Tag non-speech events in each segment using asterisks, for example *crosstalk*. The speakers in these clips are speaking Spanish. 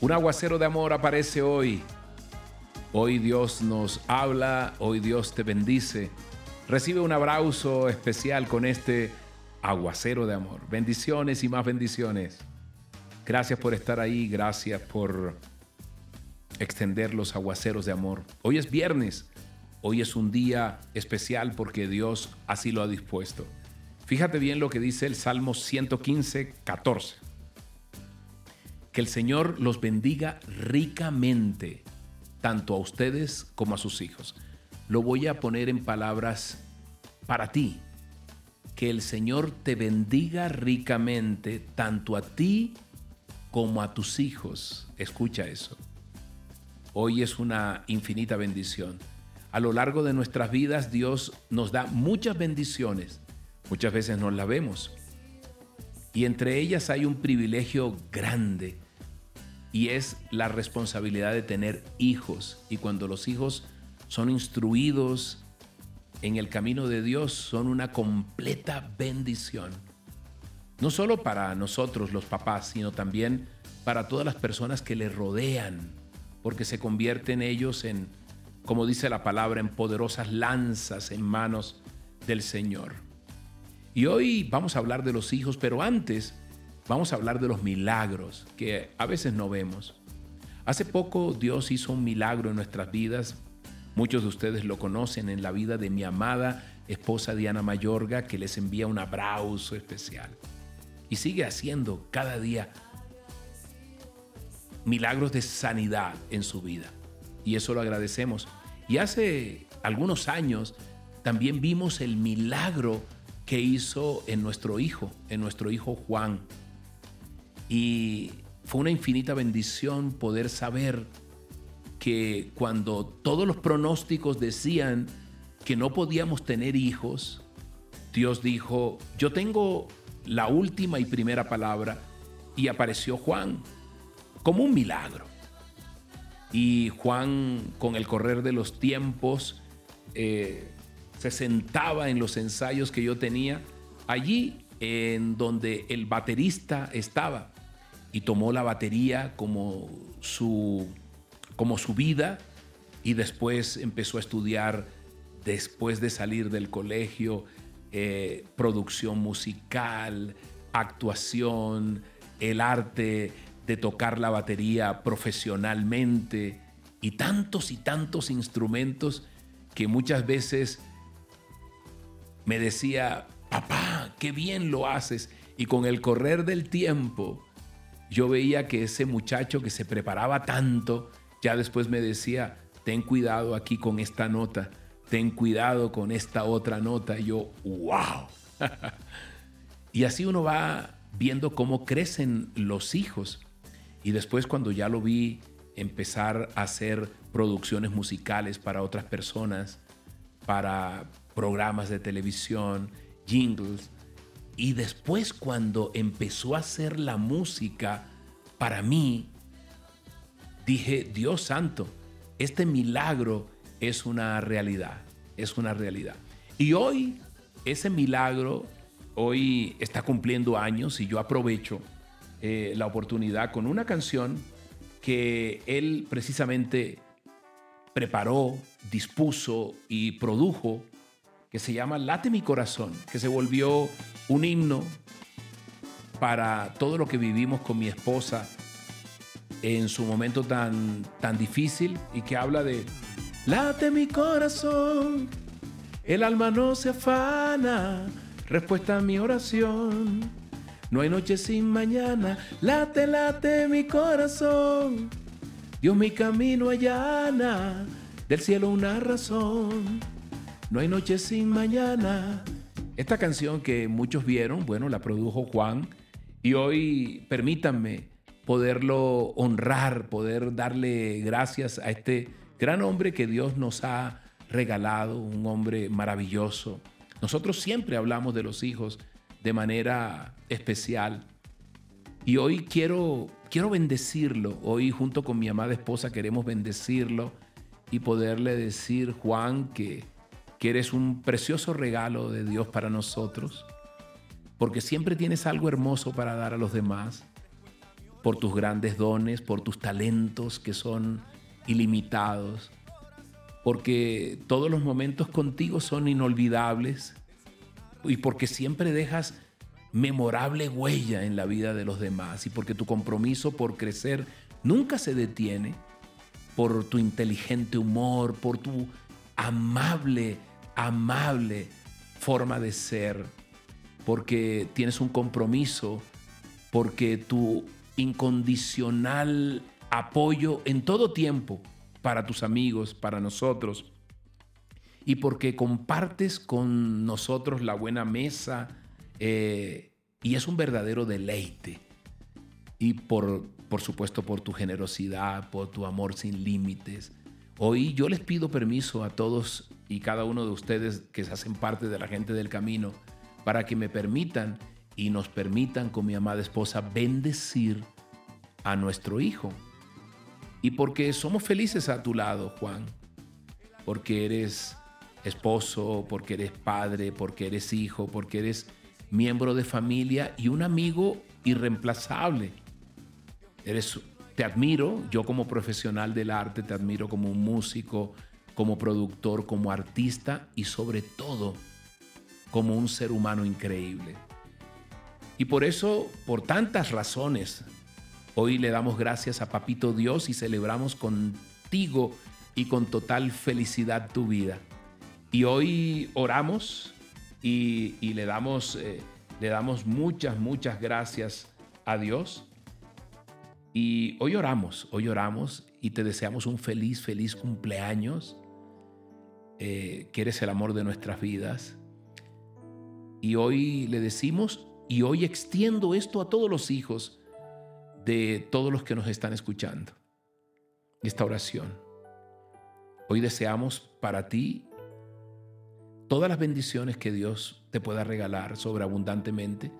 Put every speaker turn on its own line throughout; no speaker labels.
Un aguacero de amor aparece hoy. Hoy Dios nos habla, hoy Dios te bendice. Recibe un abrazo especial con este aguacero de amor. Bendiciones y más bendiciones. Gracias por estar ahí, gracias por extender los aguaceros de amor. Hoy es viernes, hoy es un día especial porque Dios así lo ha dispuesto. Fíjate bien lo que dice el Salmo 115, 14. Que el Señor los bendiga ricamente, tanto a ustedes como a sus hijos. Lo voy a poner en palabras para ti. Que el Señor te bendiga ricamente, tanto a ti como a tus hijos. Escucha eso. Hoy es una infinita bendición. A lo largo de nuestras vidas Dios nos da muchas bendiciones. Muchas veces no las vemos. Y entre ellas hay un privilegio grande y es la responsabilidad de tener hijos. Y cuando los hijos son instruidos en el camino de Dios, son una completa bendición. No solo para nosotros los papás, sino también para todas las personas que le rodean, porque se convierten ellos en, como dice la palabra, en poderosas lanzas en manos del Señor. Y hoy vamos a hablar de los hijos, pero antes vamos a hablar de los milagros que a veces no vemos. Hace poco Dios hizo un milagro en nuestras vidas. Muchos de ustedes lo conocen en la vida de mi amada esposa Diana Mayorga, que les envía un abrazo especial. Y sigue haciendo cada día milagros de sanidad en su vida. Y eso lo agradecemos. Y hace algunos años también vimos el milagro que hizo en nuestro hijo, en nuestro hijo Juan. Y fue una infinita bendición poder saber que cuando todos los pronósticos decían que no podíamos tener hijos, Dios dijo, yo tengo la última y primera palabra y apareció Juan como un milagro. Y Juan, con el correr de los tiempos, eh, se sentaba en los ensayos que yo tenía allí en donde el baterista estaba y tomó la batería como su, como su vida y después empezó a estudiar después de salir del colegio eh, producción musical, actuación, el arte de tocar la batería profesionalmente y tantos y tantos instrumentos que muchas veces me decía, papá, qué bien lo haces. Y con el correr del tiempo, yo veía que ese muchacho que se preparaba tanto, ya después me decía, ten cuidado aquí con esta nota, ten cuidado con esta otra nota. Y yo, wow. *laughs* y así uno va viendo cómo crecen los hijos. Y después cuando ya lo vi empezar a hacer producciones musicales para otras personas, para programas de televisión, jingles. Y después cuando empezó a hacer la música, para mí, dije, Dios santo, este milagro es una realidad, es una realidad. Y hoy ese milagro, hoy está cumpliendo años y yo aprovecho eh, la oportunidad con una canción que él precisamente preparó, dispuso y produjo, que se llama Late mi corazón, que se volvió un himno para todo lo que vivimos con mi esposa en su momento tan, tan difícil y que habla de Late mi corazón, el alma no se afana, respuesta a mi oración. No hay noche sin mañana, late, late mi corazón. Dios mi camino allana, del cielo una razón. No hay noche sin mañana. Esta canción que muchos vieron, bueno, la produjo Juan y hoy permítanme poderlo honrar, poder darle gracias a este gran hombre que Dios nos ha regalado, un hombre maravilloso. Nosotros siempre hablamos de los hijos de manera especial. Y hoy quiero, quiero bendecirlo. Hoy junto con mi amada esposa queremos bendecirlo y poderle decir, Juan, que, que eres un precioso regalo de Dios para nosotros, porque siempre tienes algo hermoso para dar a los demás. por tus grandes dones, por tus talentos que son ilimitados, porque todos los momentos contigo son inolvidables y porque siempre dejas memorable huella en la vida de los demás y porque tu compromiso por crecer nunca se detiene por tu inteligente humor, por tu amable, amable forma de ser, porque tienes un compromiso, porque tu incondicional apoyo en todo tiempo para tus amigos, para nosotros, y porque compartes con nosotros la buena mesa eh, y es un verdadero deleite. Y por, por supuesto por tu generosidad, por tu amor sin límites. Hoy yo les pido permiso a todos y cada uno de ustedes que se hacen parte de la gente del camino para que me permitan y nos permitan con mi amada esposa bendecir a nuestro hijo. Y porque somos felices a tu lado, Juan, porque eres esposo, porque eres padre, porque eres hijo, porque eres miembro de familia y un amigo irreemplazable. Eres, te admiro, yo como profesional del arte, te admiro como músico, como productor, como artista y sobre todo como un ser humano increíble. Y por eso, por tantas razones, hoy le damos gracias a Papito Dios y celebramos contigo y con total felicidad tu vida. Y hoy oramos y, le, damos, eh, le damos muchas, muchas gracias a Dios. Hoy oramos, hoy oramos y te deseamos un feliz, feliz cumpleaños, eh, que eres el amor de nuestras vidas. Y hoy le decimos, y hoy extiendo esto a todos los hijos de todos los que nos están escuchando. Esta oración. Hoy deseamos para ti todas las bendiciones que Dios te pueda regalar sobreabundantemente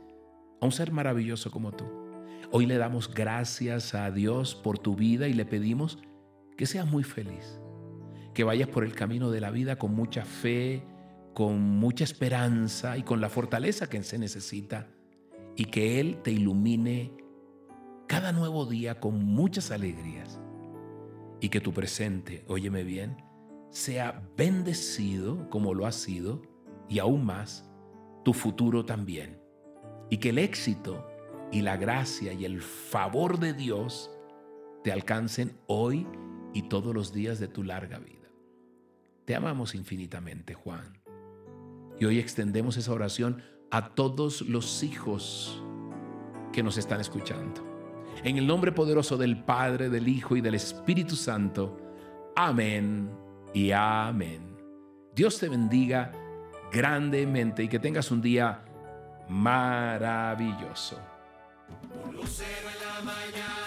a un ser maravilloso como tú. Hoy le damos gracias a Dios por tu vida y le pedimos que seas muy feliz, que vayas por el camino de la vida con mucha fe, con mucha esperanza y con la fortaleza que se necesita y que Él te ilumine cada nuevo día con muchas alegrías y que tu presente, óyeme bien, sea bendecido como lo ha sido y aún más tu futuro también. Y que el éxito y la gracia y el favor de Dios te alcancen hoy y todos los días de tu larga vida. Te amamos infinitamente, Juan. Y hoy extendemos esa oración a todos los hijos que nos están escuchando. En el nombre poderoso del Padre, del Hijo y del Espíritu Santo. Amén y amén. Dios te bendiga grandemente y que tengas un día maravilloso.
Un lucero en la mañana